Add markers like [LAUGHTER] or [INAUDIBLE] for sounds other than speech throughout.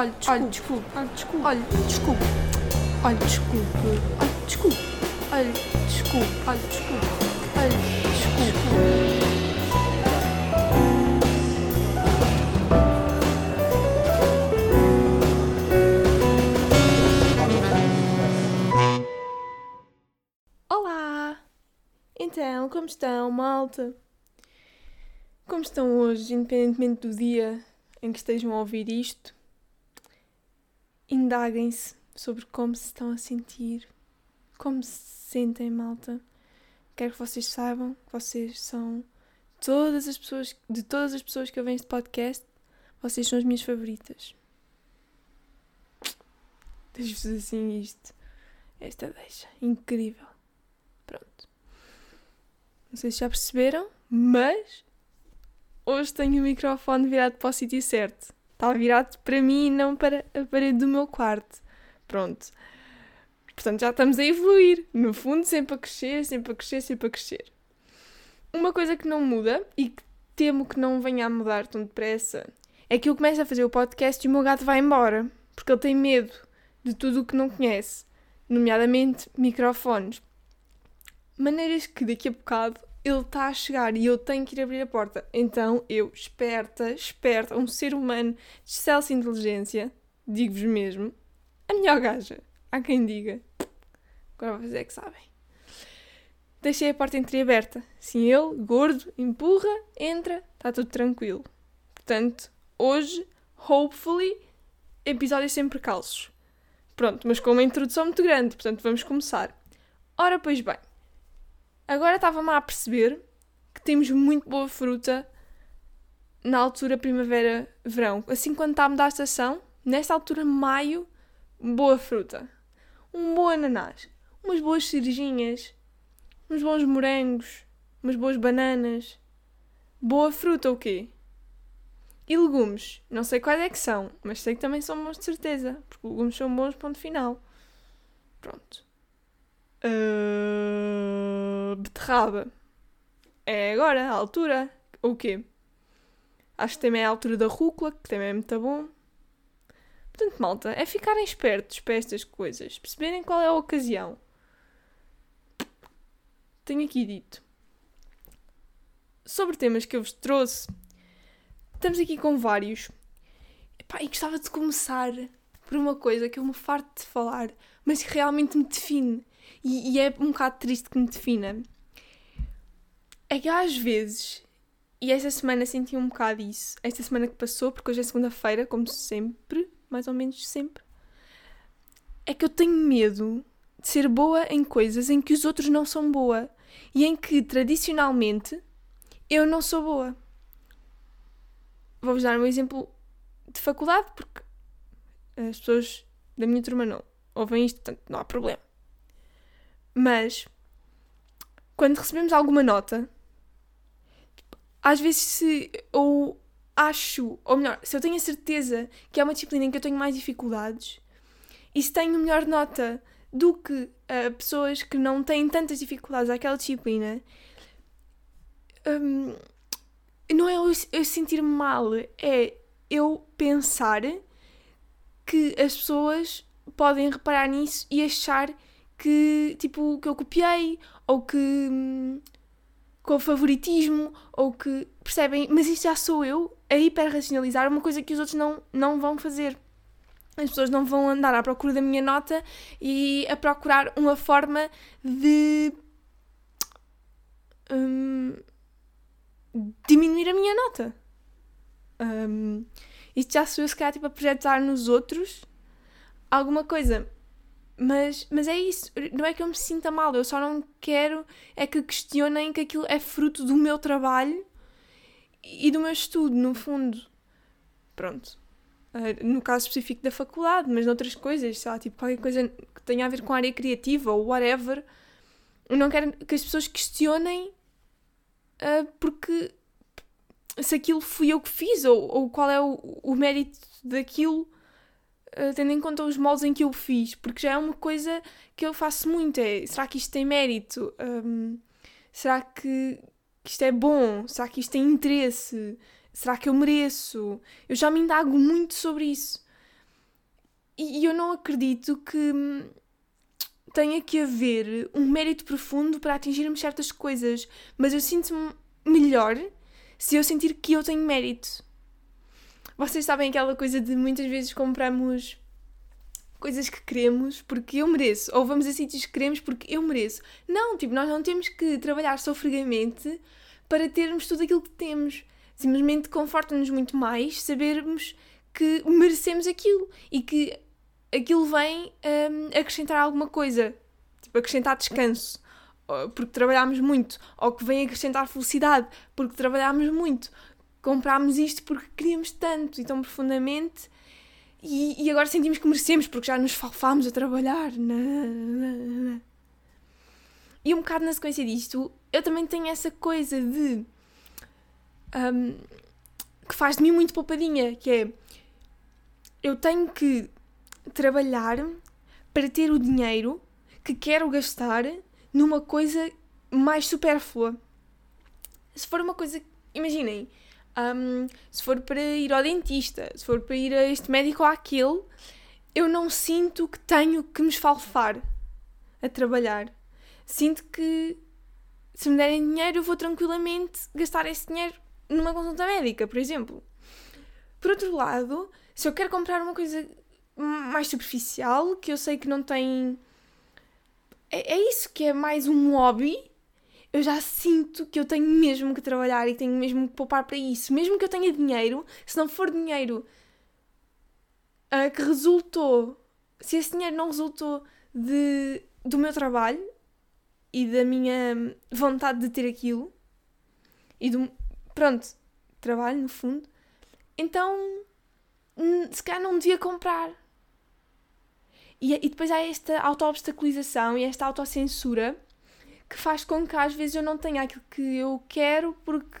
Olha, desculpe. Olha, desculpe. Olha, desculpe. Olha, desculpe. Olha, desculpe. Olha, desculpe. Olha, desculpe. Olha, desculpe. Olá! Então, como estão, malta? Como estão hoje, independentemente do dia em que estejam a ouvir isto? Indaguem-se sobre como se estão a sentir, como se sentem, malta. Quero que vocês saibam que vocês são todas as pessoas, de todas as pessoas que eu venho este podcast, vocês são as minhas favoritas. Deixo-vos assim isto. Esta deixa. Incrível. Pronto. Não sei se já perceberam, mas hoje tenho o microfone virado para o sítio certo. Está virado para mim e não para a parede do meu quarto. Pronto. Portanto, já estamos a evoluir. No fundo, sempre a crescer, sempre a crescer, sempre a crescer. Uma coisa que não muda e que temo que não venha a mudar tão depressa é que eu começo a fazer o podcast e o meu gato vai embora. Porque ele tem medo de tudo o que não conhece, nomeadamente microfones. Maneiras que daqui a bocado ele está a chegar e eu tenho que ir abrir a porta. Então eu, esperta, esperta, um ser humano de excelsa inteligência, digo-vos mesmo, a melhor gaja, há quem diga. Agora vocês é que sabem. Deixei a porta entreaberta. Sim, ele, gordo, empurra, entra, está tudo tranquilo. Portanto, hoje, hopefully, episódios sem percalços. Pronto, mas com uma introdução muito grande, portanto vamos começar. Ora, pois bem, agora estava-me a perceber que temos muito boa fruta na altura primavera-verão. Assim, quando está a mudar a estação, nesta altura, maio, boa fruta. Um bom ananás, umas boas cerejinhas, uns bons morangos, umas boas bananas. Boa fruta o quê? E legumes? Não sei quais é que são, mas sei que também são bons de certeza, porque legumes são bons, ponto final. Pronto. Uh, beterraba. É agora, a altura. O quê? Acho que também é a altura da rúcula, que também é muito bom. Portanto, malta, é ficarem espertos para estas coisas, perceberem qual é a ocasião. Tenho aqui dito. Sobre temas que eu vos trouxe, estamos aqui com vários. Epá, e gostava de começar por uma coisa que eu me farto de falar, mas que realmente me define. E, e é um bocado triste que me defina. É que às vezes, e esta semana senti um bocado isso, esta semana que passou, porque hoje é segunda-feira, como sempre, mais ou menos sempre, é que eu tenho medo de ser boa em coisas em que os outros não são boa e em que tradicionalmente eu não sou boa. Vou-vos dar um exemplo de faculdade, porque as pessoas da minha turma não ouvem isto, portanto não há problema. Mas quando recebemos alguma nota, às vezes se ou acho, ou melhor, se eu tenho a certeza que é uma disciplina em que eu tenho mais dificuldades e se tenho melhor nota do que uh, pessoas que não têm tantas dificuldades àquela disciplina, um, não é eu, eu sentir-me mal, é eu pensar que as pessoas podem reparar nisso e achar que, tipo, que eu copiei, ou que hum, com favoritismo, ou que, percebem? Mas isto já sou eu a hiperracionalizar uma coisa que os outros não, não vão fazer. As pessoas não vão andar à procura da minha nota e a procurar uma forma de hum, diminuir a minha nota. Um, isto já sou eu, se calhar, tipo, a projetar nos outros alguma coisa. Mas, mas é isso, não é que eu me sinta mal, eu só não quero é que questionem que aquilo é fruto do meu trabalho e do meu estudo, no fundo. Pronto. Uh, no caso específico da faculdade, mas noutras coisas, sei lá, tipo qualquer coisa que tenha a ver com a área criativa ou whatever, eu não quero que as pessoas questionem uh, porque se aquilo fui eu que fiz ou, ou qual é o, o mérito daquilo tendo em conta os moldes em que eu fiz, porque já é uma coisa que eu faço muito. É, será que isto tem mérito? Um, será que, que, isto é bom? Será que isto tem interesse? Será que eu mereço? Eu já me indago muito sobre isso. e eu não acredito que tenha que haver um mérito profundo para atingirmos certas coisas, mas eu sinto-me melhor se eu sentir que eu tenho mérito. Vocês sabem aquela coisa de muitas vezes compramos coisas que queremos porque eu mereço, ou vamos a sítios que queremos porque eu mereço. Não, tipo, nós não temos que trabalhar sofregamente para termos tudo aquilo que temos. Simplesmente conforta-nos muito mais sabermos que merecemos aquilo e que aquilo vem um, acrescentar alguma coisa, tipo, acrescentar descanso, porque trabalhámos muito, ou que vem acrescentar felicidade, porque trabalhámos muito, comprámos isto porque queríamos tanto e tão profundamente e, e agora sentimos que merecemos porque já nos falfámos a trabalhar. E um bocado na sequência disto, eu também tenho essa coisa de. Um, que faz de mim muito poupadinha, que é. Eu tenho que trabalhar para ter o dinheiro que quero gastar numa coisa mais supérflua. Se for uma coisa. Imaginem, um, se for para ir ao dentista, se for para ir a este médico ou àquele, eu não sinto que tenho que me esfalfar a trabalhar. Sinto que se me derem dinheiro, eu vou tranquilamente gastar esse dinheiro numa consulta médica, por exemplo. Por outro lado, se eu quero comprar uma coisa mais superficial, que eu sei que não tem. É, é isso que é mais um hobby eu já sinto que eu tenho mesmo que trabalhar e tenho mesmo que poupar para isso. Mesmo que eu tenha dinheiro, se não for dinheiro uh, que resultou, se esse dinheiro não resultou de, do meu trabalho e da minha vontade de ter aquilo, e do. Pronto, trabalho no fundo, então hum, se calhar não devia comprar. E, e depois há esta auto-obstaculização e esta autocensura que faz com que às vezes eu não tenha aquilo que eu quero porque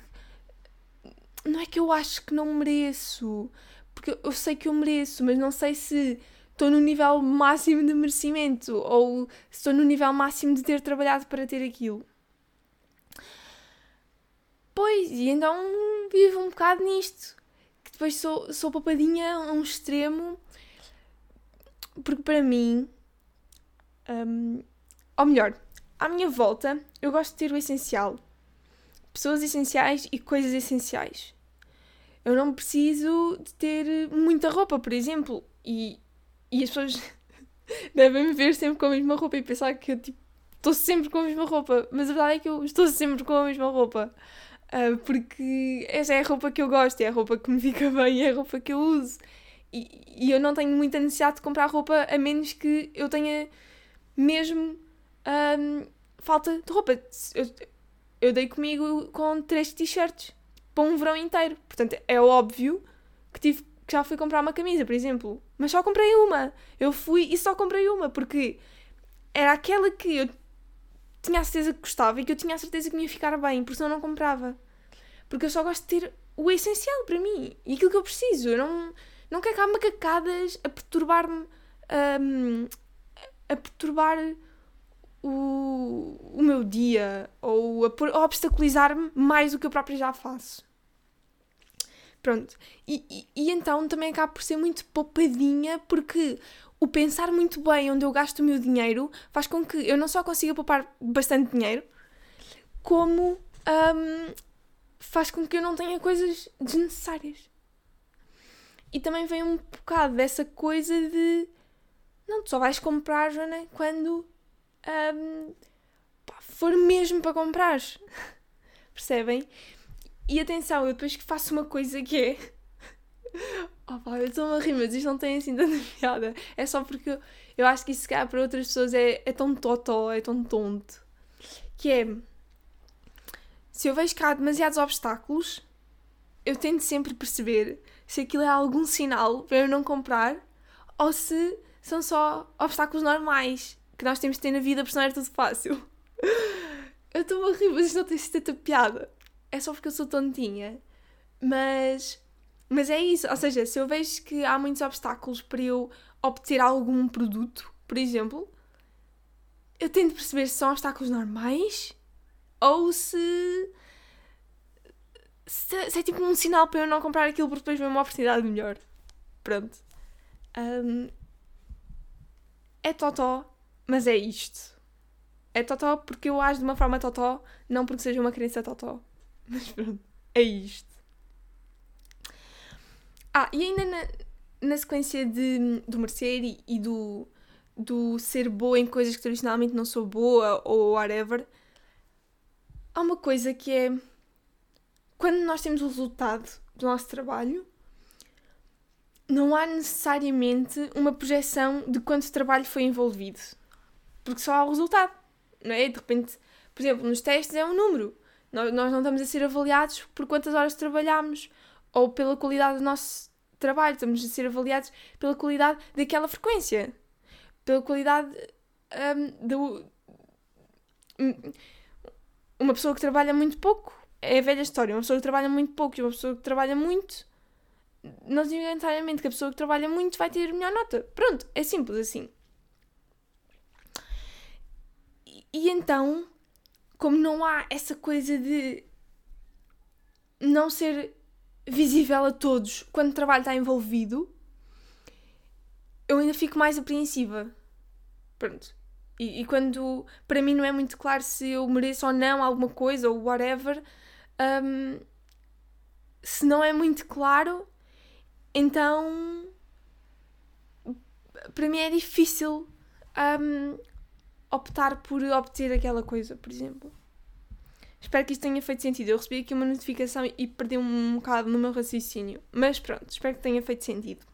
não é que eu acho que não mereço, porque eu sei que eu mereço, mas não sei se estou no nível máximo de merecimento ou se estou no nível máximo de ter trabalhado para ter aquilo. Pois, e então vivo um bocado nisto. Que depois sou, sou papadinha a um extremo, porque para mim, um, ou melhor, à minha volta, eu gosto de ter o essencial. Pessoas essenciais e coisas essenciais. Eu não preciso de ter muita roupa, por exemplo. E, e as pessoas [LAUGHS] devem me ver sempre com a mesma roupa e pensar que eu tipo, estou sempre com a mesma roupa. Mas a verdade é que eu estou sempre com a mesma roupa. Uh, porque essa é a roupa que eu gosto, é a roupa que me fica [LAUGHS] bem, é a roupa que eu uso. E, e eu não tenho muita necessidade de comprar roupa a menos que eu tenha mesmo um, falta de roupa. Eu, eu dei comigo com três t-shirts para um verão inteiro. Portanto, é óbvio que tive que já fui comprar uma camisa, por exemplo. Mas só comprei uma. Eu fui e só comprei uma, porque era aquela que eu tinha a certeza que gostava e que eu tinha a certeza que me ia ficar bem, porque senão não comprava. Porque eu só gosto de ter o essencial para mim e aquilo que eu preciso. Eu não, não quero cá macacadas a perturbar-me. Um, a perturbar o, o meu dia ou a, a obstaculizar-me mais do que eu própria já faço. Pronto. E, e, e, então também acaba por ser muito poupadinha porque o pensar muito bem onde eu gasto o meu dinheiro faz com que eu não só consiga poupar bastante dinheiro, como um, faz com que eu não tenha coisas desnecessárias. E também vem um bocado dessa coisa de não, tu só vais comprar, Joana, quando um, pá, for mesmo para comprar. [LAUGHS] Percebem? E atenção, eu depois que faço uma coisa que é. [LAUGHS] Oh pá, eu estou a rir, mas isto não tem assim tanta [LAUGHS] piada. É só porque eu, acho que isso, calhar, para outras pessoas é, é tão totó, é tão tonto. Que é. Se eu vejo que há demasiados obstáculos, eu tento sempre perceber se aquilo é algum sinal para eu não comprar ou se são só obstáculos normais que nós temos de ter na vida, porque senão era tudo fácil. [LAUGHS] Eu estou a rir, mas isto não tem tanta piada. É só porque eu sou tontinha. Mas, mas é isso. Ou seja, se eu vejo que há muitos obstáculos para eu obter algum produto, por exemplo, eu tento perceber se são obstáculos normais ou se, se, se é tipo um sinal para eu não comprar aquilo porque depois vem uma oportunidade melhor. Pronto. Um, é totó, mas é isto. É totó porque eu ajo de uma forma totó, não porque seja uma criança totó. [LAUGHS] Mas pronto, é isto. Ah, e ainda na, na sequência de, do merecer e, e do, do ser boa em coisas que tradicionalmente não sou boa ou whatever, há uma coisa que é quando nós temos o resultado do nosso trabalho, não há necessariamente uma projeção de quanto trabalho foi envolvido. Porque só há o resultado, não é? De repente, por exemplo, nos testes é um número. Nós, nós não estamos a ser avaliados por quantas horas trabalhamos ou pela qualidade do nosso trabalho, estamos a ser avaliados pela qualidade daquela frequência, pela qualidade um, do. Uma pessoa que trabalha muito pouco é a velha história. Uma pessoa que trabalha muito pouco e uma pessoa que trabalha muito não necessariamente que a pessoa que trabalha muito vai ter melhor nota. Pronto, é simples assim. E, então, como não há essa coisa de não ser visível a todos quando o trabalho está envolvido, eu ainda fico mais apreensiva. Pronto. E, e, quando para mim não é muito claro se eu mereço ou não alguma coisa ou whatever, um, se não é muito claro, então, para mim é difícil um, optar por obter aquela coisa, por exemplo. Espero que isto tenha feito sentido. Eu recebi aqui uma notificação e perdi um bocado no meu raciocínio. Mas pronto, espero que tenha feito sentido.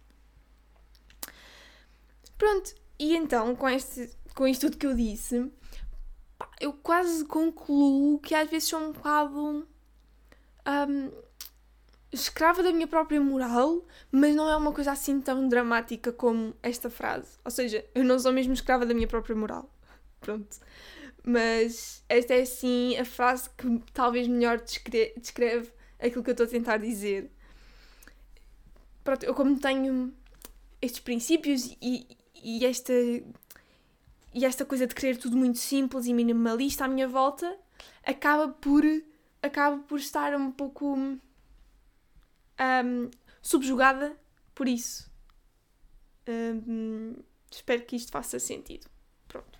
Pronto, e então, com, este, com isto tudo que eu disse, eu quase concluo que às vezes sou um bocado. Um, escrava da minha própria moral, mas não é uma coisa assim tão dramática como esta frase. Ou seja, eu não sou mesmo escrava da minha própria moral. Pronto. Mas esta é assim a frase que talvez melhor descreve, aquilo que eu estou a tentar dizer. Pronto, eu como tenho estes princípios e, e esta e esta coisa de querer tudo muito simples e minimalista à minha volta acaba por acaba por estar um pouco um, subjugada por isso. Um, espero que isto faça sentido. Pronto.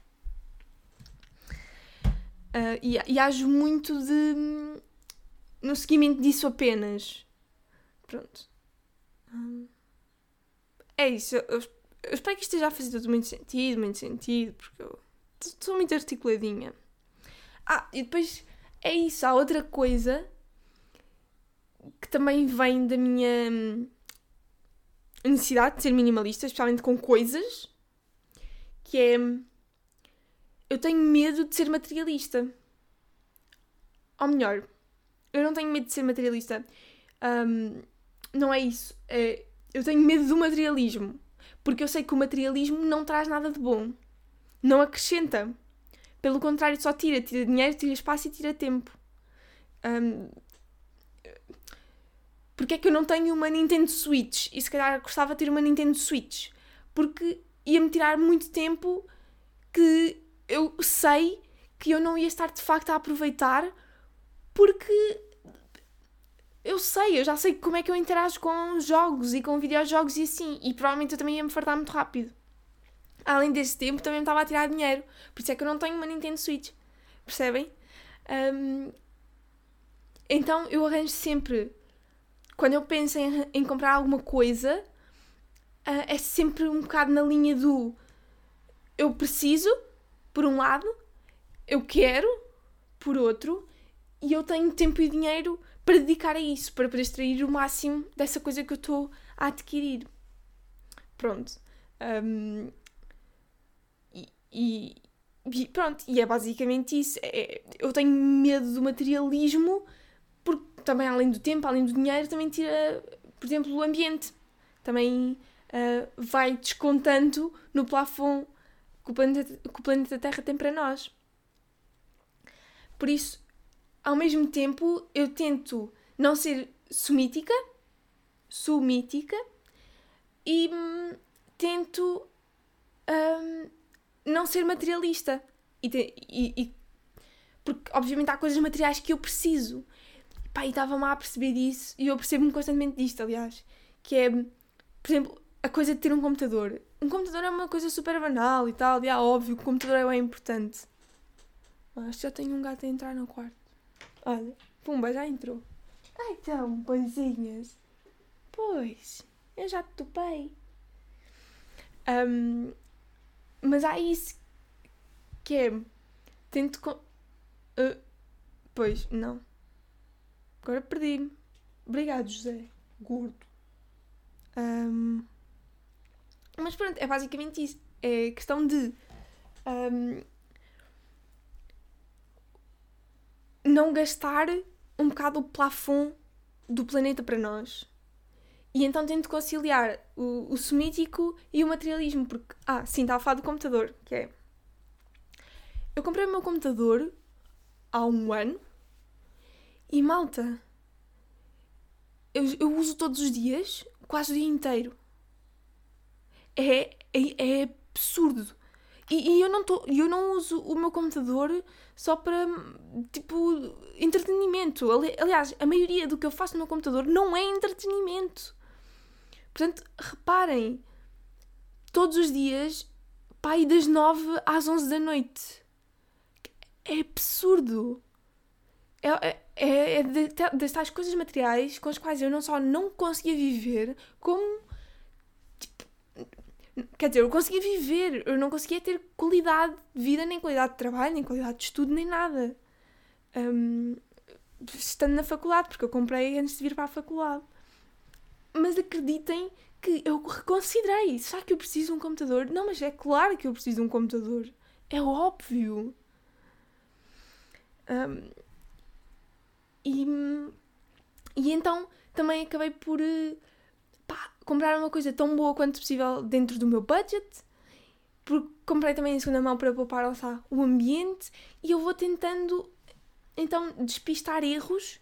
Uh, e, e ajo muito de. no seguimento disso apenas. Pronto. Um, é isso. Eu, eu, espero que isto esteja a fazer tudo muito sentido, muito sentido, porque eu sou muito articuladinha. Ah, e depois é isso. Há outra coisa que também vem da minha hum, necessidade de ser minimalista, especialmente com coisas, que é eu tenho medo de ser materialista. Ou melhor, eu não tenho medo de ser materialista. Um, não é isso. É, eu tenho medo do materialismo. Porque eu sei que o materialismo não traz nada de bom. Não acrescenta. Pelo contrário, só tira. Tira dinheiro, tira espaço e tira tempo. Um, porque é que eu não tenho uma Nintendo Switch? E se calhar gostava de ter uma Nintendo Switch. Porque ia-me tirar muito tempo que eu sei que eu não ia estar de facto a aproveitar porque eu sei, eu já sei como é que eu interajo com jogos e com videojogos e assim, e provavelmente eu também ia me fartar muito rápido. Além desse tempo, também me estava a tirar dinheiro, por isso é que eu não tenho uma Nintendo Switch, percebem? Um, então eu arranjo sempre quando eu penso em, em comprar alguma coisa, uh, é sempre um bocado na linha do eu preciso, por um lado, eu quero, por outro, e eu tenho tempo e dinheiro para dedicar a isso, para, para extrair o máximo dessa coisa que eu estou a adquirir. Pronto. Um, e, e, pronto, e é basicamente isso. É, eu tenho medo do materialismo porque também, além do tempo, além do dinheiro, também tira, por exemplo, o ambiente. Também uh, vai descontando no plafond que o, planeta, que o planeta Terra tem para nós. Por isso, ao mesmo tempo, eu tento não ser sumítica, sumítica, e hum, tento hum, não ser materialista. E, e, e, porque, obviamente, há coisas materiais que eu preciso. Pá, e estava-me a perceber disso, e eu percebo-me constantemente disto, aliás, que é, por exemplo, a coisa de ter um computador. Um computador é uma coisa super banal e tal, e é óbvio que o computador é importante. Acho que já tenho um gato a entrar no quarto. Olha, pumba, já entrou. Ai então, pãezinhas. Pois, eu já te topei. Um, mas há isso que é. Tento. Uh, pois, não. Agora perdi-me. Obrigado, José. Gordo. Um, mas pronto, é basicamente isso. É questão de. Um, não gastar um bocado o plafond do planeta para nós. E então tento conciliar o, o semítico e o materialismo, porque, ah, sim, estava a falar do computador, que é. Eu comprei o meu computador há um ano e malta, eu, eu uso todos os dias, quase o dia inteiro. É, é, é absurdo. E, e eu, não tô, eu não uso o meu computador só para, tipo, entretenimento. Aliás, a maioria do que eu faço no meu computador não é entretenimento. Portanto, reparem, todos os dias, pai, das 9 às 11 da noite. É absurdo. É, é, é, é das tais coisas materiais com as quais eu não só não conseguia viver, como Quer dizer, eu conseguia viver, eu não conseguia ter qualidade de vida, nem qualidade de trabalho, nem qualidade de estudo, nem nada. Um, estando na faculdade, porque eu comprei antes de vir para a faculdade. Mas acreditem que eu reconsiderei. Será que eu preciso de um computador? Não, mas é claro que eu preciso de um computador. É óbvio. Um, e, e então também acabei por uh, comprar uma coisa tão boa quanto possível dentro do meu budget, porque comprei também em segunda mão para poupar lá, o ambiente e eu vou tentando então despistar erros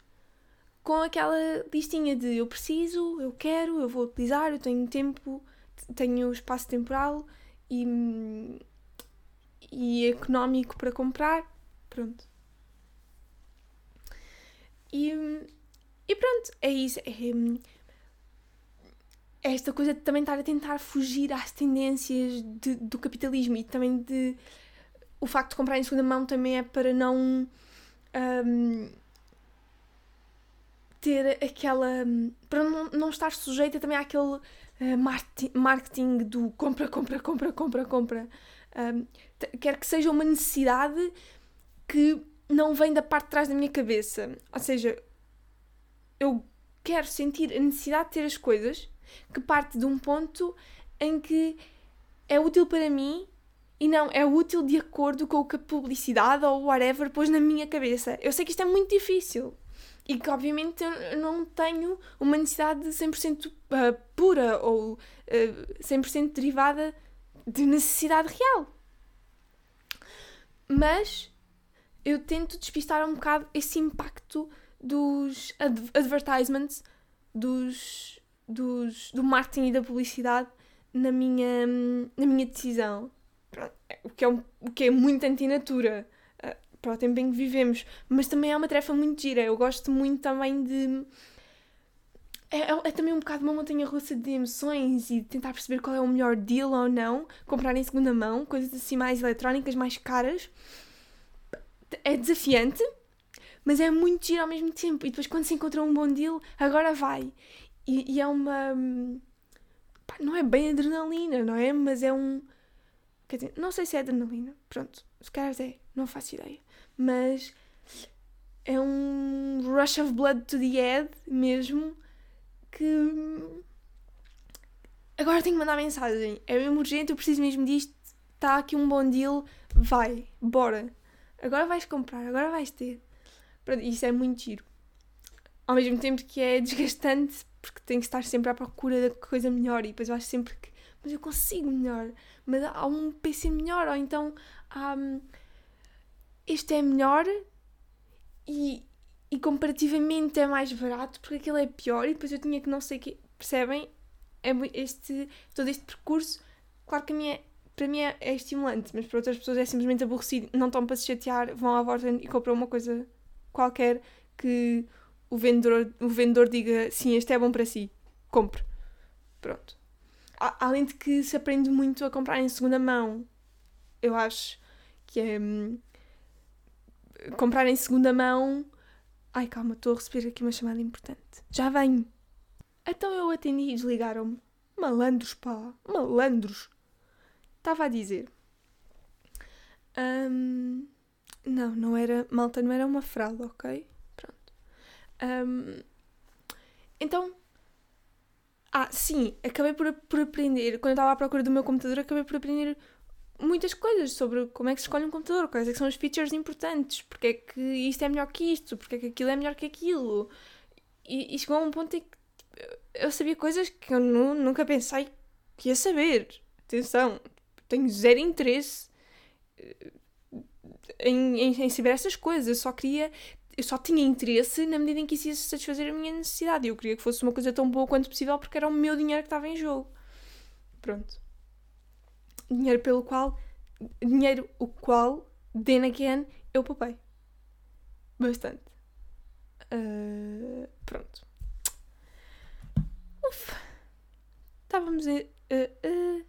com aquela listinha de eu preciso, eu quero, eu vou utilizar, eu tenho tempo, tenho espaço temporal e, e económico para comprar. Pronto. E, e pronto, é isso. É, esta coisa de também estar a tentar fugir às tendências de, do capitalismo e também de. O facto de comprar em segunda mão também é para não. Um, ter aquela. para não, não estar sujeita também àquele uh, marketing do compra, compra, compra, compra, compra. Um, quer que seja uma necessidade que não vem da parte de trás da minha cabeça. Ou seja, eu quero sentir a necessidade de ter as coisas que parte de um ponto em que é útil para mim e não é útil de acordo com o que a publicidade ou whatever pôs na minha cabeça. Eu sei que isto é muito difícil e que obviamente eu não tenho uma necessidade de 100% uh, pura ou uh, 100% derivada de necessidade real. Mas eu tento despistar um bocado esse impacto dos advertisements, dos dos, do marketing e da publicidade na minha, na minha decisão. O que é, um, o que é muito antinatura uh, para o tempo em que vivemos. Mas também é uma tarefa muito gira. Eu gosto muito também de. É, é, é também um bocado uma montanha russa de emoções e tentar perceber qual é o melhor deal ou não. Comprar em segunda mão, coisas assim mais eletrónicas, mais caras. É desafiante, mas é muito giro ao mesmo tempo. E depois, quando se encontra um bom deal, agora vai. E, e é uma. Pá, não é bem adrenalina, não é? Mas é um. Quer dizer, não sei se é adrenalina, pronto, se calhar é, não faço ideia. Mas é um rush of blood to the head mesmo que. Agora tenho que mandar mensagem. É mesmo urgente, eu preciso mesmo disto. Está aqui um bom deal, vai, bora. Agora vais comprar, agora vais ter. Pronto, isso é muito giro. Ao mesmo tempo que é desgastante porque tenho que estar sempre à procura da coisa melhor e depois eu acho sempre que mas eu consigo melhor, mas há um PC melhor, ou então um, este é melhor e, e comparativamente é mais barato porque aquele é pior e depois eu tinha que não sei que, percebem? É este, todo este percurso, claro que minha, para mim é, é estimulante, mas para outras pessoas é simplesmente aborrecido, não estão para se chatear, vão à volta e compram uma coisa qualquer que o vendedor, o vendedor diga sim, este é bom para si, compre. Pronto. além de que se aprende muito a comprar em segunda mão, eu acho que é. Hum, comprar em segunda mão. Ai, calma, estou a receber aqui uma chamada importante. Já venho. Então eu atendi e desligaram-me. Malandros, pá, malandros. Estava a dizer. Um, não, não era. Malta, não era uma fralda, ok? Um, então. Ah, sim, acabei por, por aprender. Quando eu estava à procura do meu computador, acabei por aprender muitas coisas sobre como é que se escolhe um computador, quais é são as features importantes, porque é que isto é melhor que isto, porque é que aquilo é melhor que aquilo. E, e chegou a um ponto em que tipo, eu sabia coisas que eu nunca pensei que ia saber. Atenção, tenho zero interesse eh, em, em, em saber essas coisas. Eu só queria. Eu só tinha interesse na medida em que isso ia satisfazer a minha necessidade. Eu queria que fosse uma coisa tão boa quanto possível porque era o meu dinheiro que estava em jogo. Pronto. Dinheiro pelo qual. Dinheiro o qual, then again, eu poupei. Bastante. Uh, pronto. Ufa. Estávamos a. Uh, uh,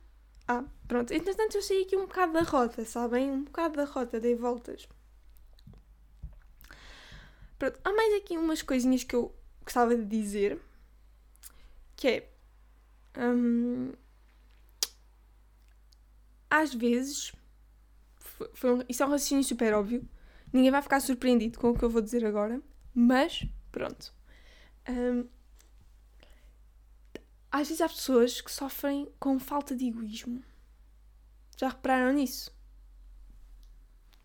ah, pronto. Entretanto, eu saí aqui um bocado da rota, sabem? Um bocado da rota, dei voltas. Pronto. Há mais aqui umas coisinhas que eu gostava de dizer. Que é. Hum, às vezes. Foi, um, isso é um raciocínio super óbvio. Ninguém vai ficar surpreendido com o que eu vou dizer agora. Mas, pronto. Um, às vezes há pessoas que sofrem com falta de egoísmo. Já repararam nisso?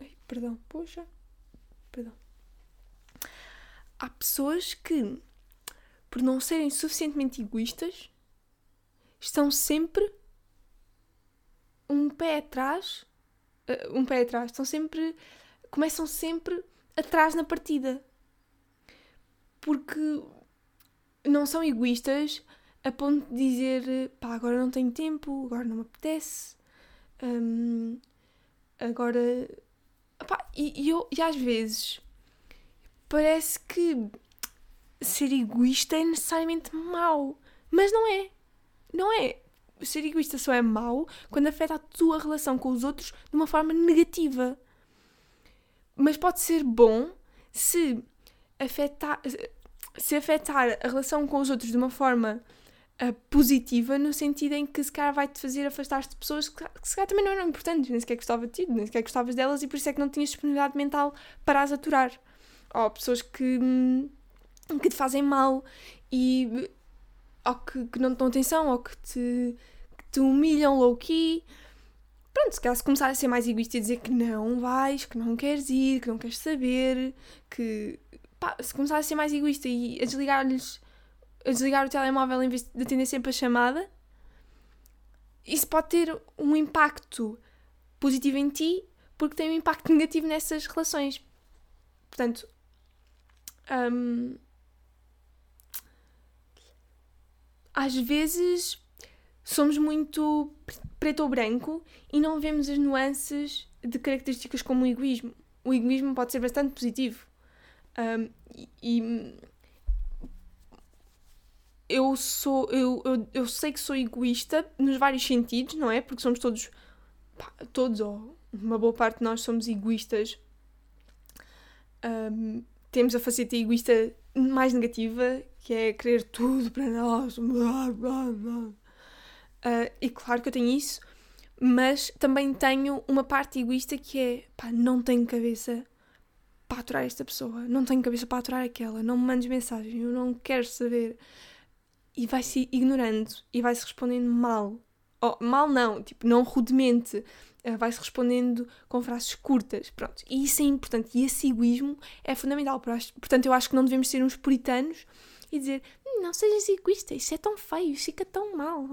Ai, perdão, poxa. Perdão. Há pessoas que, por não serem suficientemente egoístas, estão sempre um pé atrás. Uh, um pé atrás. Estão sempre. Começam sempre atrás na partida. Porque não são egoístas a ponto de dizer pá, agora não tenho tempo, agora não me apetece, um, agora. Pá, e, e, eu, e às vezes parece que ser egoísta é necessariamente mau, mas não é. Não é. Ser egoísta só é mau quando afeta a tua relação com os outros de uma forma negativa. Mas pode ser bom se afetar, se afetar a relação com os outros de uma forma uh, positiva no sentido em que se calhar vai-te fazer afastar-te de pessoas que, que se calhar também não eram importantes, nem sequer gostava de ti, nem sequer gostavas delas e por isso é que não tinhas disponibilidade mental para as aturar. Ou pessoas que, hum, que te fazem mal e ou que, que não te dão atenção ou que te, que te humilham low-key. Pronto, se calhar se começar a ser mais egoísta e dizer que não vais, que não queres ir, que não queres saber, que pá, se começar a ser mais egoísta e a desligar-lhes a desligar o telemóvel em vez de atender sempre a chamada, isso pode ter um impacto positivo em ti porque tem um impacto negativo nessas relações. Portanto, hum, às vezes somos muito preto ou branco e não vemos as nuances de características como o egoísmo. O egoísmo pode ser bastante positivo. Um, e, eu sou. Eu, eu, eu sei que sou egoísta nos vários sentidos, não é? Porque somos todos. Pá, todos, ou uma boa parte de nós somos egoístas. Um, temos a faceta egoísta mais negativa, que é querer tudo para nós. Blá, blá, blá. Uh, e claro que eu tenho isso, mas também tenho uma parte egoísta que é pá, não tenho cabeça para aturar esta pessoa, não tenho cabeça para aturar aquela, não me mandes mensagem, eu não quero saber e vai-se ignorando e vai-se respondendo mal. Oh, mal não, tipo, não rudemente. Uh, vai-se respondendo com frases curtas. Pronto. E isso é importante. E esse egoísmo é fundamental. Portanto, eu acho que não devemos ser uns puritanos e dizer não sejas egoísta, isso é tão feio, isso fica tão mal.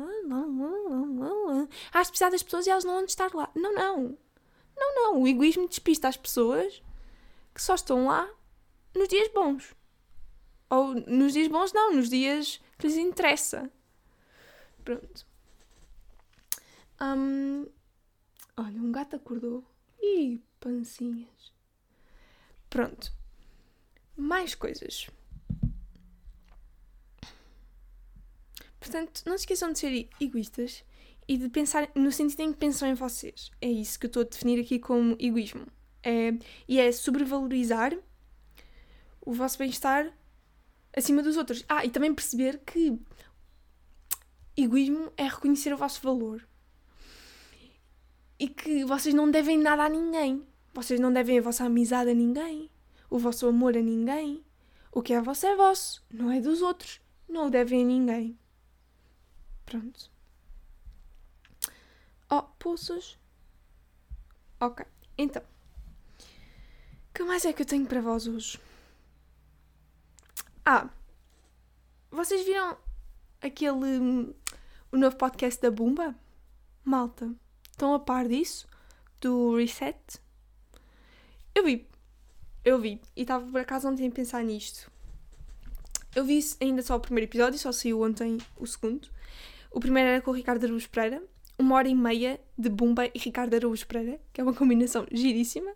Há de precisar das pessoas e elas não vão estar lá. Não, não. Não, não. O egoísmo despista as pessoas que só estão lá nos dias bons. Ou nos dias bons, não, nos dias que lhes interessa. Pronto. Um, olha, um gato acordou. Ih, pancinhas. Pronto. Mais coisas. Portanto, não se esqueçam de ser egoístas e de pensar no sentido em que pensam em vocês. É isso que eu estou a definir aqui como egoísmo. É, e é sobrevalorizar o vosso bem-estar acima dos outros. Ah, e também perceber que egoísmo é reconhecer o vosso valor. E que vocês não devem nada a ninguém. Vocês não devem a vossa amizade a ninguém. O vosso amor a ninguém. O que é vosso é vosso, não é dos outros. Não o devem a ninguém. Pronto. Oh, pulsos. Ok, então. O que mais é que eu tenho para vós hoje? Ah, vocês viram aquele. Hum, o novo podcast da Bumba? Malta, estão a par disso? Do Reset? Eu vi. Eu vi. E estava por acaso ontem a pensar nisto. Eu vi ainda só o primeiro episódio, só saiu ontem o segundo. O primeiro era com o Ricardo Araújo Pereira. Uma hora e meia de Bumba e Ricardo Araújo Pereira, que é uma combinação giríssima.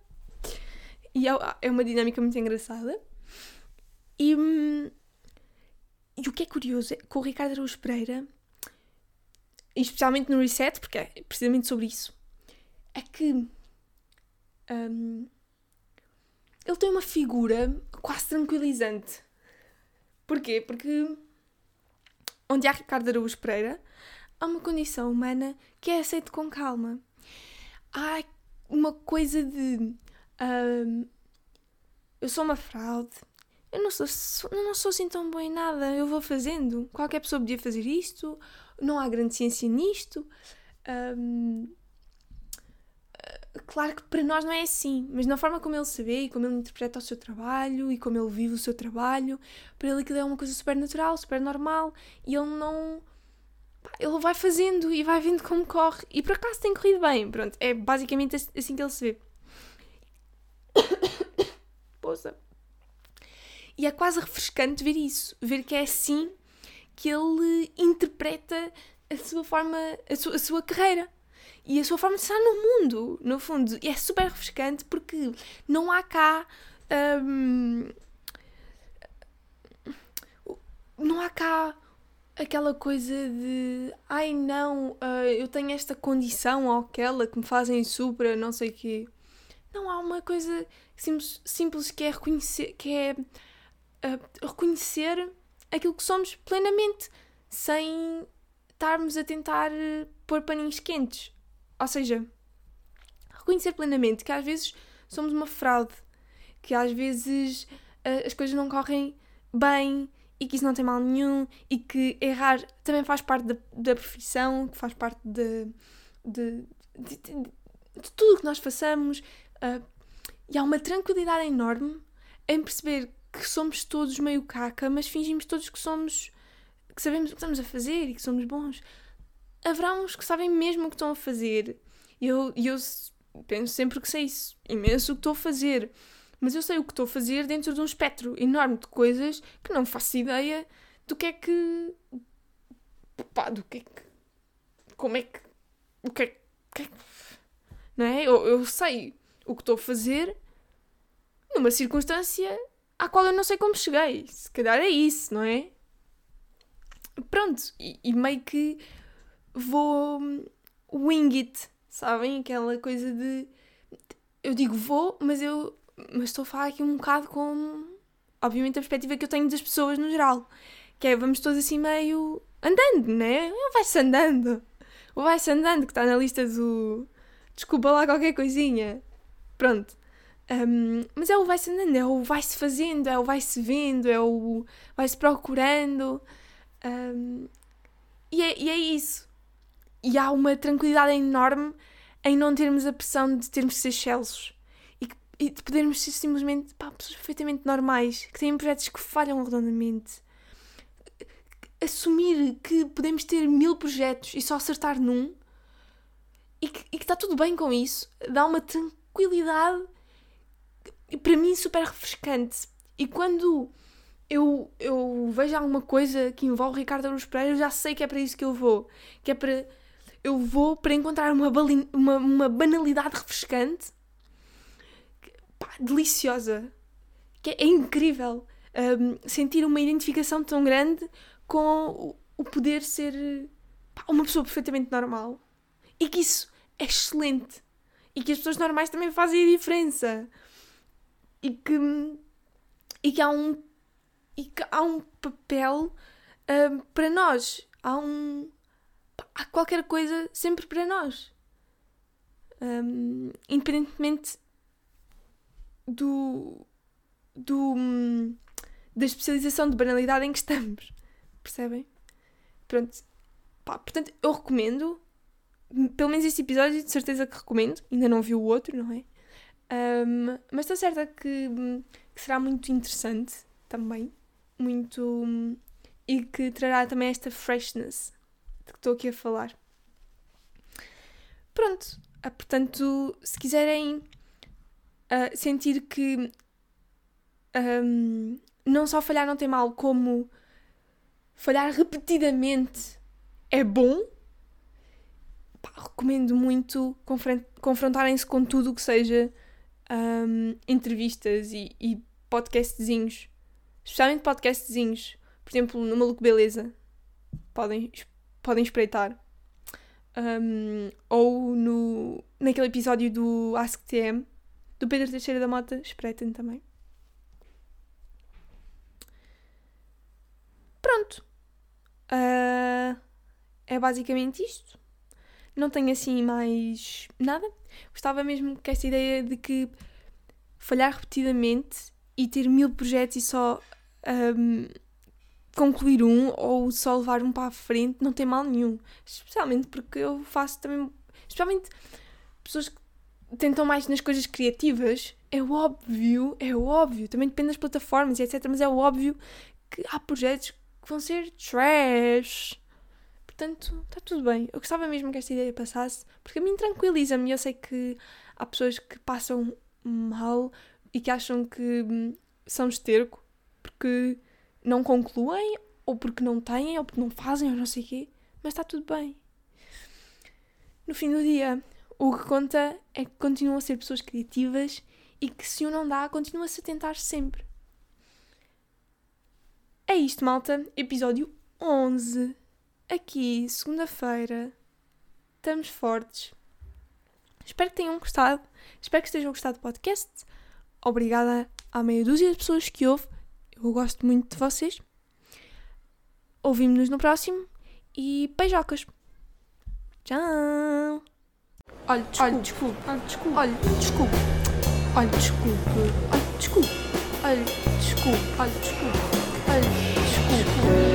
E é, é uma dinâmica muito engraçada. E, hum, e o que é curioso é com o Ricardo Araújo Pereira, especialmente no Reset, porque é precisamente sobre isso, é que um, ele tem uma figura quase tranquilizante. Porquê? Porque onde há Ricardo Araújo Pereira, há uma condição humana que é aceita com calma. Há uma coisa de. Um, eu sou uma fraude, eu não sou, eu não sou assim tão boa em nada, eu vou fazendo. Qualquer pessoa podia fazer isto, não há grande ciência nisto. Um, claro que para nós não é assim, mas na forma como ele se vê e como ele interpreta o seu trabalho e como ele vive o seu trabalho, para ele aquilo é uma coisa super natural, super normal e ele não. Ele vai fazendo e vai vendo como corre e por acaso tem corrido bem. Pronto, é basicamente assim que ele se vê. [COUGHS] Poça. E é quase refrescante ver isso, ver que é assim que ele interpreta a sua forma, a sua, a sua carreira e a sua forma de estar no mundo, no fundo. E é super refrescante porque não há cá. Hum, não há cá aquela coisa de ai não, uh, eu tenho esta condição ou aquela que me fazem supra, não sei o quê. Não há uma coisa simples, simples que é reconhecer, que é a reconhecer aquilo que somos plenamente, sem estarmos a tentar eh, pôr paninhos quentes. Ou seja, reconhecer plenamente que às vezes somos uma fraude, que às vezes uh, as coisas não correm bem e que isso não tem mal nenhum e que errar também faz parte da, da profissão, que faz parte de, de, de, de tudo o que nós façamos. Uh, e há uma tranquilidade enorme em perceber que somos todos meio caca, mas fingimos todos que somos. que sabemos o que estamos a fazer e que somos bons. Haverá uns que sabem mesmo o que estão a fazer. E eu, eu penso sempre que sei isso, imenso o que estou a fazer. Mas eu sei o que estou a fazer dentro de um espectro enorme de coisas que não faço ideia do que é que. pá, do que é que. como é que. o que é que. não é? Eu, eu sei o que estou a fazer numa circunstância à qual eu não sei como cheguei. Se calhar é isso, não é? Pronto, e, e meio que vou wing it, sabem? Aquela coisa de. Eu digo vou, mas eu. Mas estou a falar aqui um bocado com. Obviamente a perspectiva que eu tenho das pessoas no geral. Que é vamos todos assim meio. andando, né? Vai-se andando. O vai-se andando, que está na lista do. Desculpa lá qualquer coisinha. Pronto. Um, mas é o vai-se andando, é o vai-se fazendo, é o vai-se vendo, é o vai-se procurando. Um, e, é, e é isso. E há uma tranquilidade enorme em não termos a pressão de termos de ser excelsos e, e de podermos ser simplesmente pá, pessoas perfeitamente normais, que têm projetos que falham redondamente. Assumir que podemos ter mil projetos e só acertar num e que, e que está tudo bem com isso dá uma tranquilidade para mim super refrescante. E quando eu, eu vejo alguma coisa que envolve Ricardo Aruz Pereira, eu já sei que é para isso que eu vou. Que é para. Eu vou para encontrar uma, balin, uma, uma banalidade refrescante, pá, deliciosa. Que é, é incrível um, sentir uma identificação tão grande com o, poder ser pá, uma pessoa perfeitamente normal e que isso é excelente e que as pessoas normais também fazem a diferença e que, e que há um e que há um papel um, para nós. Há um há qualquer coisa sempre para nós. Um, independentemente do, do da especialização de banalidade em que estamos. Percebem? pronto. Pá, portanto eu recomendo pelo menos este episódio de certeza que recomendo. Ainda não vi o outro, não é? Um, mas estou certa que, que, será muito interessante também muito e que trará também esta freshness de que estou aqui a falar. Pronto. Ah, portanto se quiserem uh, sentir que um, não só falhar não tem mal como falhar repetidamente é bom pá, recomendo muito confrontarem-se com tudo o que seja um, entrevistas e, e podcastzinhos, especialmente podcastzinhos, por exemplo, no Maluco Beleza, podem, podem espreitar. Um, ou no, naquele episódio do Ask TM, do Pedro Teixeira da Mota, espreitem também. Pronto. Uh, é basicamente isto não tenho assim mais nada. Gostava mesmo que esta ideia de que falhar repetidamente e ter mil projetos e só um, concluir um ou só levar um para a frente não tem mal nenhum. Especialmente porque eu faço também. Especialmente pessoas que tentam mais nas coisas criativas. É óbvio, é óbvio. Também depende das plataformas e etc. Mas é óbvio que há projetos que vão ser trash Portanto, está tudo bem. Eu gostava mesmo que esta ideia passasse, porque a mim tranquiliza-me. Eu sei que há pessoas que passam mal e que acham que hum, são esterco porque não concluem, ou porque não têm, ou porque não fazem, ou não sei o quê. Mas está tudo bem. No fim do dia, o que conta é que continuam a ser pessoas criativas e que se o não dá, continua-se a tentar sempre. É isto, malta. Episódio 11 aqui, segunda-feira. Estamos fortes. Espero que tenham gostado. Espero que estejam gostado do podcast. Obrigada à meia dúzia de pessoas que ouve. Eu gosto muito de vocês. Ouvimos-nos no próximo e beijocas. Tchau! Olha, desculpe. Olha, desculpe. Olha, desculpe. Olha, desculpe. Olha, desculpe. Olha, desculpe. Olha, desculpe. Olha, desculpe.